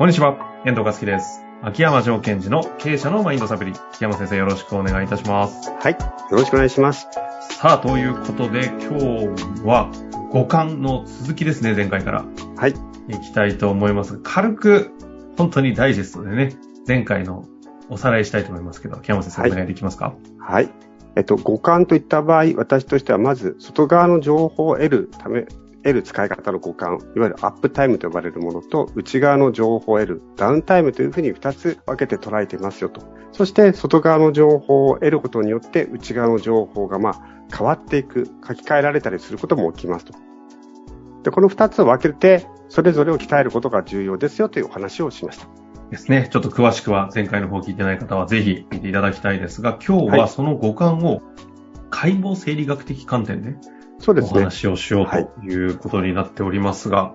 こんにちは、遠藤和樹です。秋山条件時の経営者のマインドサプリ。秋山先生よろしくお願いいたします。はい。よろしくお願いします。さあ、ということで今日は五感の続きですね、前回から。はい。いきたいと思います。軽く、本当にダイジェストでね、前回のおさらいしたいと思いますけど、秋山先生はいお願いできますか？はい。えっと、五感といった場合、私としてはまず、外側の情報を得るため、得る使い方の五感、いわゆるアップタイムと呼ばれるものと、内側の情報を得るダウンタイムというふうに二つ分けて捉えていますよと。そして、外側の情報を得ることによって、内側の情報がまあ変わっていく、書き換えられたりすることも起きますと。で、この二つを分けて、それぞれを鍛えることが重要ですよというお話をしました。ですね。ちょっと詳しくは前回の方聞いてない方はぜひ見ていただきたいですが、今日ははいその五感を解剖生理学的観点でおそうですね。話をしようということになっておりますが、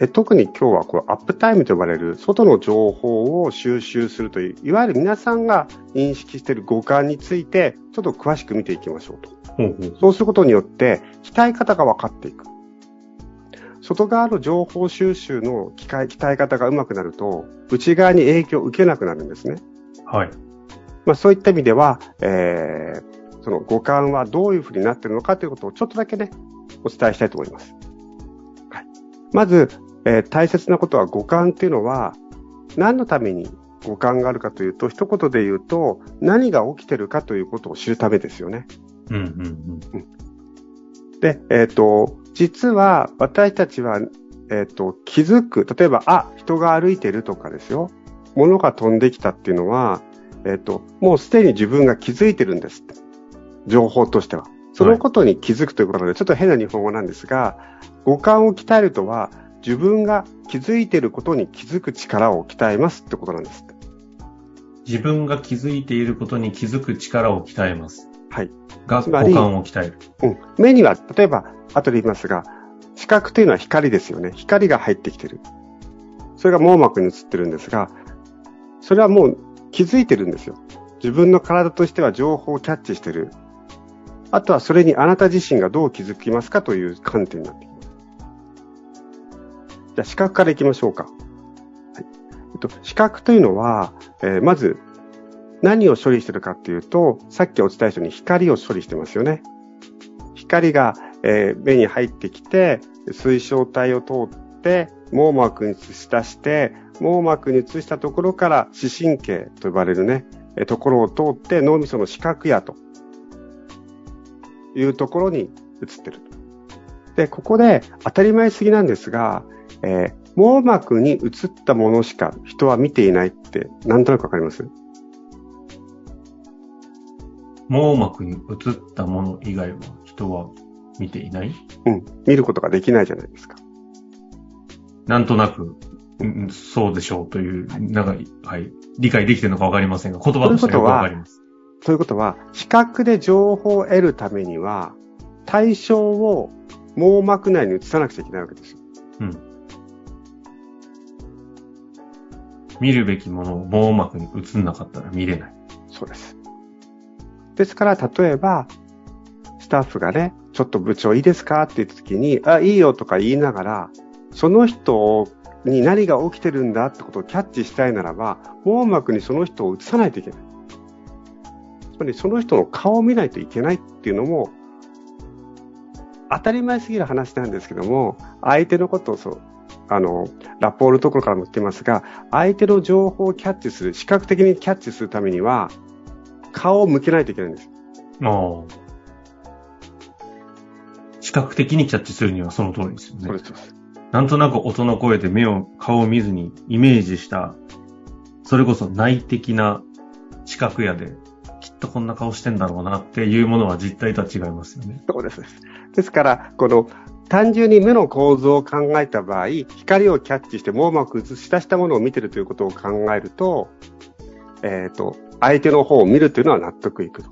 え特に今日はこのアップタイムと呼ばれる外の情報を収集するという、いわゆる皆さんが認識している五感について、ちょっと詳しく見ていきましょうと。ほうほうそうすることによって、鍛え方が分かっていく。外側の情報収集の機械鍛え方が上手くなると、内側に影響を受けなくなるんですね。はい。まあそういった意味では、えー、その五感はどういうふうになっているのかということをちょっとだけね、お伝えしたいと思います。はい。まず、えー大切なことは五感っていうのは、何のために五感があるかというと、一言で言うと、何が起きてるかということを知るためですよね。うんうんうん。で、えっ、と、実は私たちは、えっ、と、気づく、例えば、あ、人が歩いてるとかですよ。物が飛んできたっていうのは、えっ、と、もうすでに自分が気づいてるんですって。情報としては。そのことに気づくということで、ちょっと変な日本語なんですが、五感を鍛えるとは、自分が気づいていることに気づく力を鍛えますってことなんです。自分が気づいていることに気づく力を鍛えます。はい。が、五感を鍛える。うん。目には、例えば、後で言いますが、視覚というのは光ですよね。光が入ってきてる。それが網膜に映ってるんですが、それはもう気づいてるんですよ。自分の体としては情報をキャッチしてる。あとはそれにあなた自身がどう気づきますかという観点になってきます。じゃあ視覚からいきましょうか。はいえっと、視覚というのは、えーまず何を処理してるかっていうと、さっきお伝えしたように光を処理してますよね。光が、えー目に入ってきて、水晶体を通って、網膜に映し出して、網膜に映したところから視神経と呼ばれるね、ところを通って脳みその視覚野というところに映ってると。で、ここで当たり前すぎなんですが、えー網膜に映ったものしか人は見ていないってなんとなくわかります？網膜に映ったもの以外は人は見ていない？うん。見ることができないじゃないですか。なんとなく、うんそうでしょうという、なんか、はい、理解できてるのかわかりませんが、言葉としてはわかります。ということは、視覚で情報を得るためには、対象を網膜内に移さなくちゃいけないわけですよ。見るべきものを網膜に映んなかったら見れない。そうです。ですから、例えば、スタッフがね、ちょっと部長いいですか？って言った時に、あ、いいよとか言いながら、その人に何が起きてるんだってことをキャッチしたいならば、網膜にその人を映さないといけない。つまりその人の顔を見ないといけないっていうのも、当たり前すぎる話なんですけども、相手のことをそう、あの、ラポールのところからも言ってますが、相手の情報をキャッチする、視覚的にキャッチするためには、顔を向けないといけないんです。ああ。視覚的にキャッチするにはその通りですよね。そうです。なんとなく音の声で目を、顔を見ずにイメージした、それこそ内的な視覚やで、とこんな顔してんだろうなっていうものは実態とは違いますよね。そうです。ですから、この、単純に目の構造を考えた場合、光をキャッチして網膜映し出したものを見てるということを考えると、えっ、と、相手の方を見るというのは納得いくと。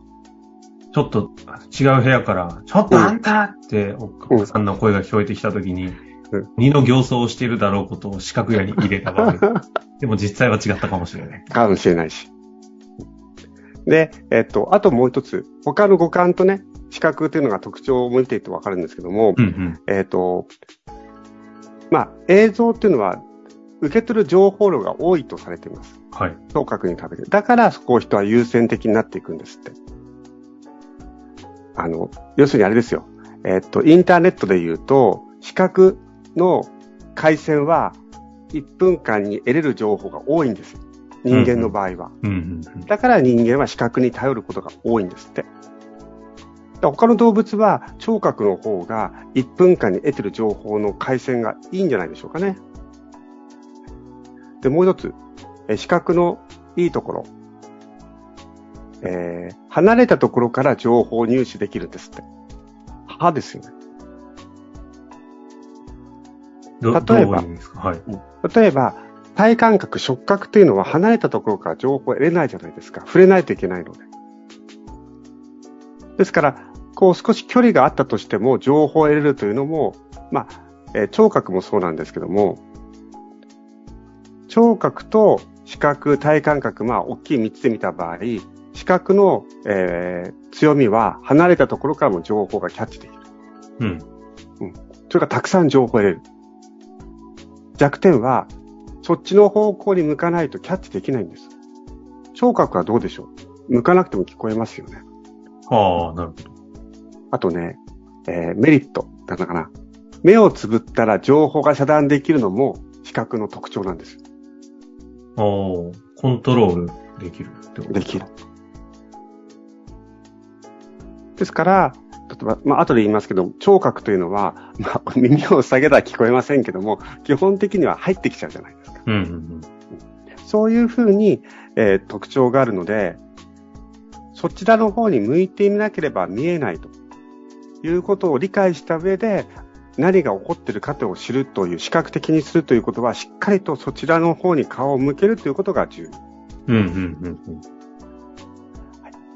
ちょっと違う部屋から、ちょっとあんたって奥さんの声が聞こえてきたときに、うん二の形相をしているだろうことを視覚野に入れた場合、でも実際は違ったかもしれない。かもしれないし。で、えっと、あともう一つ、他の五感とね、視覚というのが特徴を見ていてわかるんですけども、うんうん。えっと、まあ、映像っていうのは、受け取る情報量が多いとされています。はい。聴覚に食べて。だから、そこを人は優先的になっていくんですって。あの、要するにあれですよ。えっと、インターネットで言うと、視覚の回線は1分間に得れる情報が多いんですよ。人間の場合は。だから人間は視覚に頼ることが多いんですって。他の動物は聴覚の方が1分間に得てる情報の回線がいいんじゃないでしょうかね。で、もう一つ、え視覚のいいところ。えー離れたところから情報を入手できるんですって。歯ですよね。ど例えばはい。例えば、体感覚、触覚というのは離れたところから情報を得れないじゃないですか。触れないといけないので。ですから、こう少し距離があったとしても情報を得れるというのも、まあ、えー聴覚もそうなんですけども、聴覚と視覚、体感覚、まあ、大きい3つで見た場合、視覚の、えー強みは離れたところからも情報がキャッチできる。うん。それからたくさん情報を得れる。弱点は、そっちの方向に向かないとキャッチできないんです。聴覚はどうでしょう？向かなくても聞こえますよね。ああ、なるほど。あとね、えーメリット、だったかな。目をつぶったら情報が遮断できるのも視覚の特徴なんです。ああ、コントロールできるってことできる。ですから、例えば、まあ、後で言いますけど、聴覚というのは、まあ、耳を下げたら聞こえませんけども、基本的には入ってきちゃうじゃないですか。うんうんそういうふうに、えー特徴があるので、そちらの方に向いていなければ見えないということを理解した上で、何が起こっているかを知るという、視覚的にするということは、しっかりとそちらの方に顔を向けるということが重要。うん。うんうんうん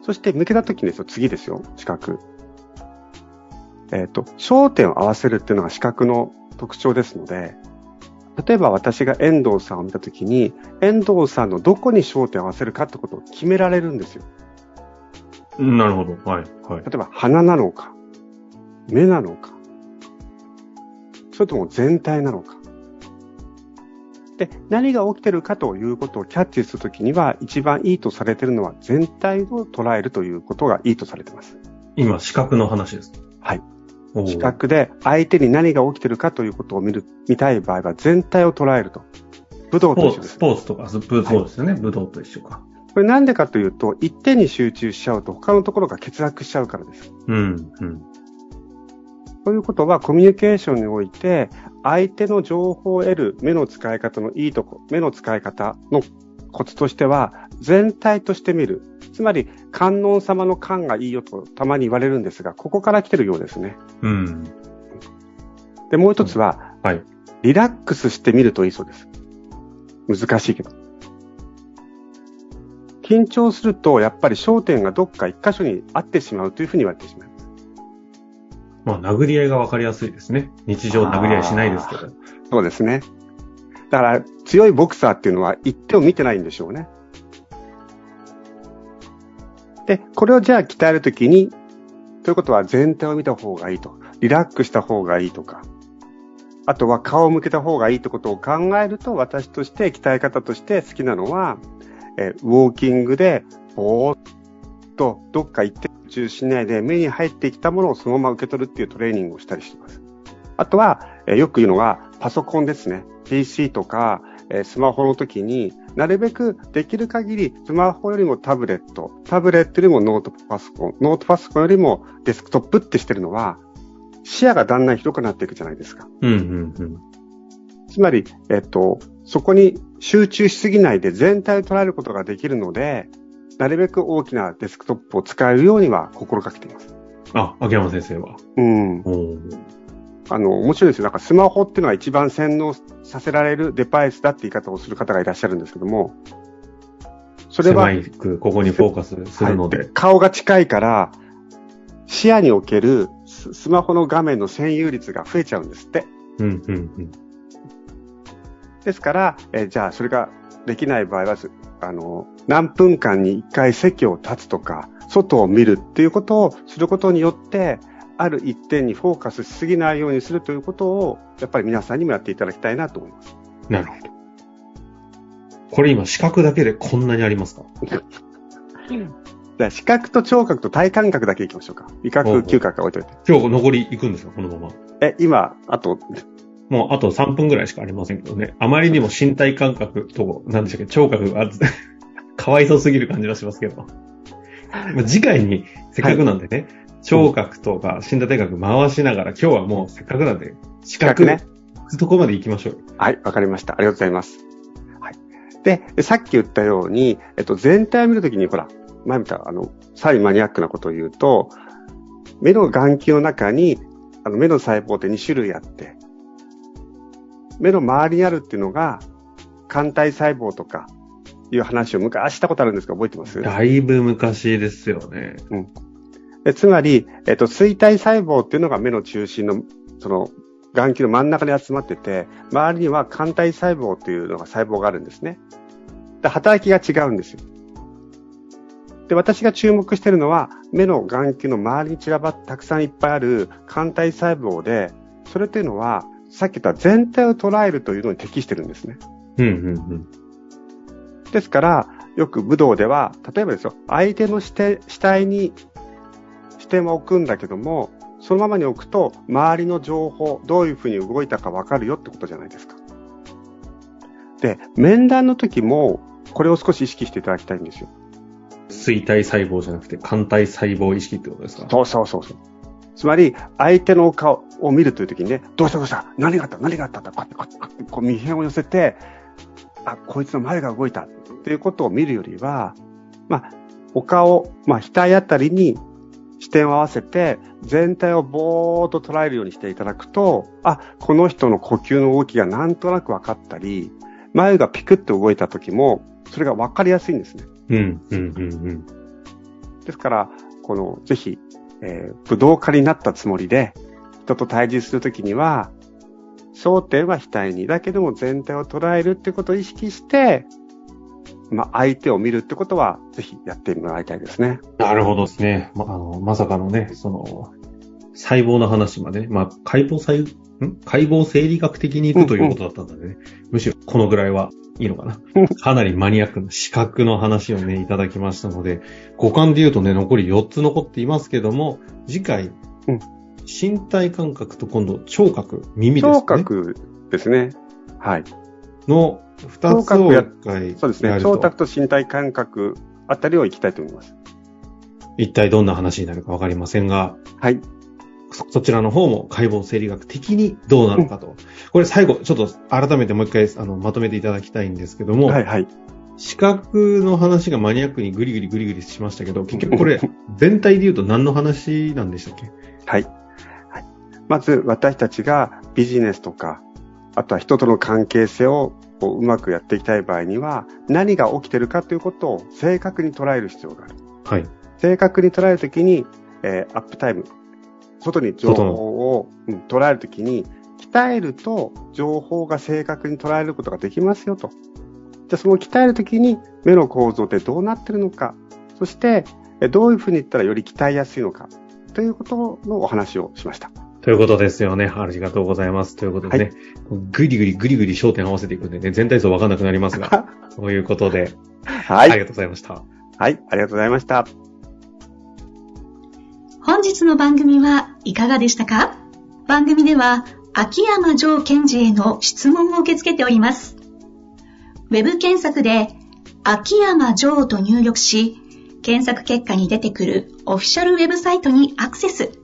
そして向けたときにですよ、次ですよ、視覚。えっ、と、焦点を合わせるっていうのが視覚の特徴ですので、例えば私が遠藤さんを見たときに、遠藤さんのどこに焦点を合わせるかってことを決められるんですよ。うん。なるほど。はい。はい。例えば鼻なのか、目なのか、それとも全体なのか。で、何が起きてるかということをキャッチするときには、一番いいとされているのは全体を捉えるということがいいとされています。今、視覚の話です。はい。視覚で相手に何が起きてるかということを見る、見たい場合は全体を捉えると。武道と一緒ですス。ポーツとか、スプーそうですよね。武道と一緒か。これなんでかというと、一点に集中しちゃうと他のところが欠落しちゃうからです。うん。うん。ということは、コミュニケーションにおいて、相手の情報を得る目の使い方のいいとこ、目の使い方のコツとしては、全体として見る。つまり、観音様の観がいいよとたまに言われるんですが、ここから来てるようですね。うん。で、もう一つは、はい。リラックスしてみるといいそうです。難しいけど。緊張すると、やっぱり焦点がどっか一箇所に合ってしまうというふうに言われてしまいます。まあ、殴り合いがわかりやすいですね。日常殴り合いしないですけど。そうですね。だから、強いボクサーっていうのは一手を見てないんでしょうね。で、これをじゃあ鍛えるときに、ということは全体を見た方がいいと。リラックスした方がいいとか。あとは顔を向けた方がいいってことを考えると、私として鍛え方として好きなのは、えウォーキングで、ぼーっとどっか行って中しないで目に入ってきたものをそのまま受け取るっていうトレーニングをしたりします。あとは、えよく言うのがパソコンですね。PC とか、えースマホの時になるべくできる限りスマホよりもタブレット、タブレットよりもノートパソコン、ノートパソコンよりもデスクトップってしてるのは視野がだんだん広くなっていくじゃないですか。うん、うん、うん。つまり、えっと、そこに集中しすぎないで全体を捉えることができるので、なるべく大きなデスクトップを使えるようには心がけています。あ、秋山先生は。うん。あの、面白いですよ。なんかスマホっていうのは一番洗脳させられるデバイスだって言い方をする方がいらっしゃるんですけども、それは、ここにフォーカスするので。はい顔が近いから、視野におけるススマホの画面の占有率が増えちゃうんですって。うん、うん、うん。ですから、えーじゃあそれができない場合は、すあの、何分間に一回席を立つとか、外を見るっていうことをすることによって、ある一点にフォーカスしすぎないようにするということを、やっぱり皆さんにもやっていただきたいなと思います。なるほど。これ今視覚だけでこんなにありますか？じゃあ視覚と聴覚と体感覚だけいきましょうか。味覚、嗅覚は置いといて。今日残り行くんですか？このまま。え、今、あと、もうあと3分ぐらいしかありませんけどね。あまりにも身体感覚と、なんでしたっけ、聴覚が、かわいそうすぎる感じがしますけど。まあ次回に、せっかくなんでね、聴覚とか身体感覚回しながら、今日はもうせっかくなんで、視覚ね、とこまで行きましょう？はい、わかりました。ありがとうございます。はい。で、さっき言ったように、えっと、全体を見るときに、ほら、前見た、あの、さらにマニアックなことを言うと、目の眼球の中に、あの、目の細胞って2種類あって、目の周りにあるっていうのが、肝体細胞とか、いう話を昔したことあるんですか覚えてます？だいぶ昔ですよね。うん。でつまり、えっと、錐体細胞っていうのが目の中心の、その、眼球の真ん中に集まってて、周りには肝体細胞というのが細胞があるんですね。で働きが違うんですよ。で、私が注目しているのは、目の眼球の周りに散らばってたくさんいっぱいある肝体細胞で、それというのは、さっき言った全体を捉えるというのに適してるんですね。うんうんうん。ですから、よく武道では、例えばですよ、相手の視体に視点は置くんだけども、そのままに置くと、周りの情報、どういうふうに動いたかわかるよってことじゃないですか。で、面談の時も、これを少し意識していただきたいんですよ。衰体細胞じゃなくて、肝体細胞意識ってことですか？そうそうそうそう。つまり、相手の顔を見るというときにね、どうしたどうした？何があった？何があった？こうやって、こうやって、こう、見辺を寄せて、あ、こいつの前が動いたっていうことを見るよりは、まあ、お顔、まあ、額あたりに視点を合わせて、全体をぼーっと捉えるようにしていただくと、あ、この人の呼吸の動きがなんとなく分かったり、眉がピクッと動いた時も、それが分かりやすいんですね。うん、うん、うん、うん。ですから、この、ぜひ、えー、武道家になったつもりで、人と対峙するときには、焦点は額に、だけども全体を捉えるってことを意識して、まあ、相手を見るってことは、ぜひやってもらいたいですね。なるほどですね。まあの、まさかのね、その、細胞の話まで、まあ、解剖細、ん？解剖生理学的にいくということだったんだね。うんうん、むしろ、このぐらいはいいのかな。かなりマニアックな視覚の話をね、いただきましたので、五感で言うとね、残り4つ残っていますけども、次回、うん、身体感覚と今度、聴覚、耳ですね。聴覚ですね。はい。の二つを一回そうですね。聴覚と身体感覚あたりを行きたいと思います。一体どんな話になるかわかりませんが、はい。そちらの方も解剖生理学的にどうなのかと。うん、これ最後、ちょっと改めてもう一回あのまとめていただきたいんですけども、はいはい。視覚の話がマニアックにグリグリグリグリしましたけど、結局これ、全体で言うと何の話なんでしたっけ？はい。はい。まず、私たちがビジネスとか、あとは人との関係性をうまくやっていきたい場合には、何が起きてるかということを正確に捉える必要がある。はい。正確に捉えるときに、えー、アップタイム、外に情報を、うん、捉えるときに、鍛えると情報が正確に捉えることができますよと。じゃあその鍛えるときに目の構造ってどうなってるのか、そしてどういうふうに言ったらより鍛えやすいのか、ということのお話をしました。ということですよね。ありがとうございます。ということでね、はい、ぐりぐりぐりぐり焦点合わせていくんでね、全体像わかんなくなりますが、ということで、はい。ありがとうございました。はい、ありがとうございました。本日の番組はいかがでしたか？番組では、秋山城賢治への質問を受け付けております。ウェブ検索で、秋山城と入力し、検索結果に出てくるオフィシャルウェブサイトにアクセス。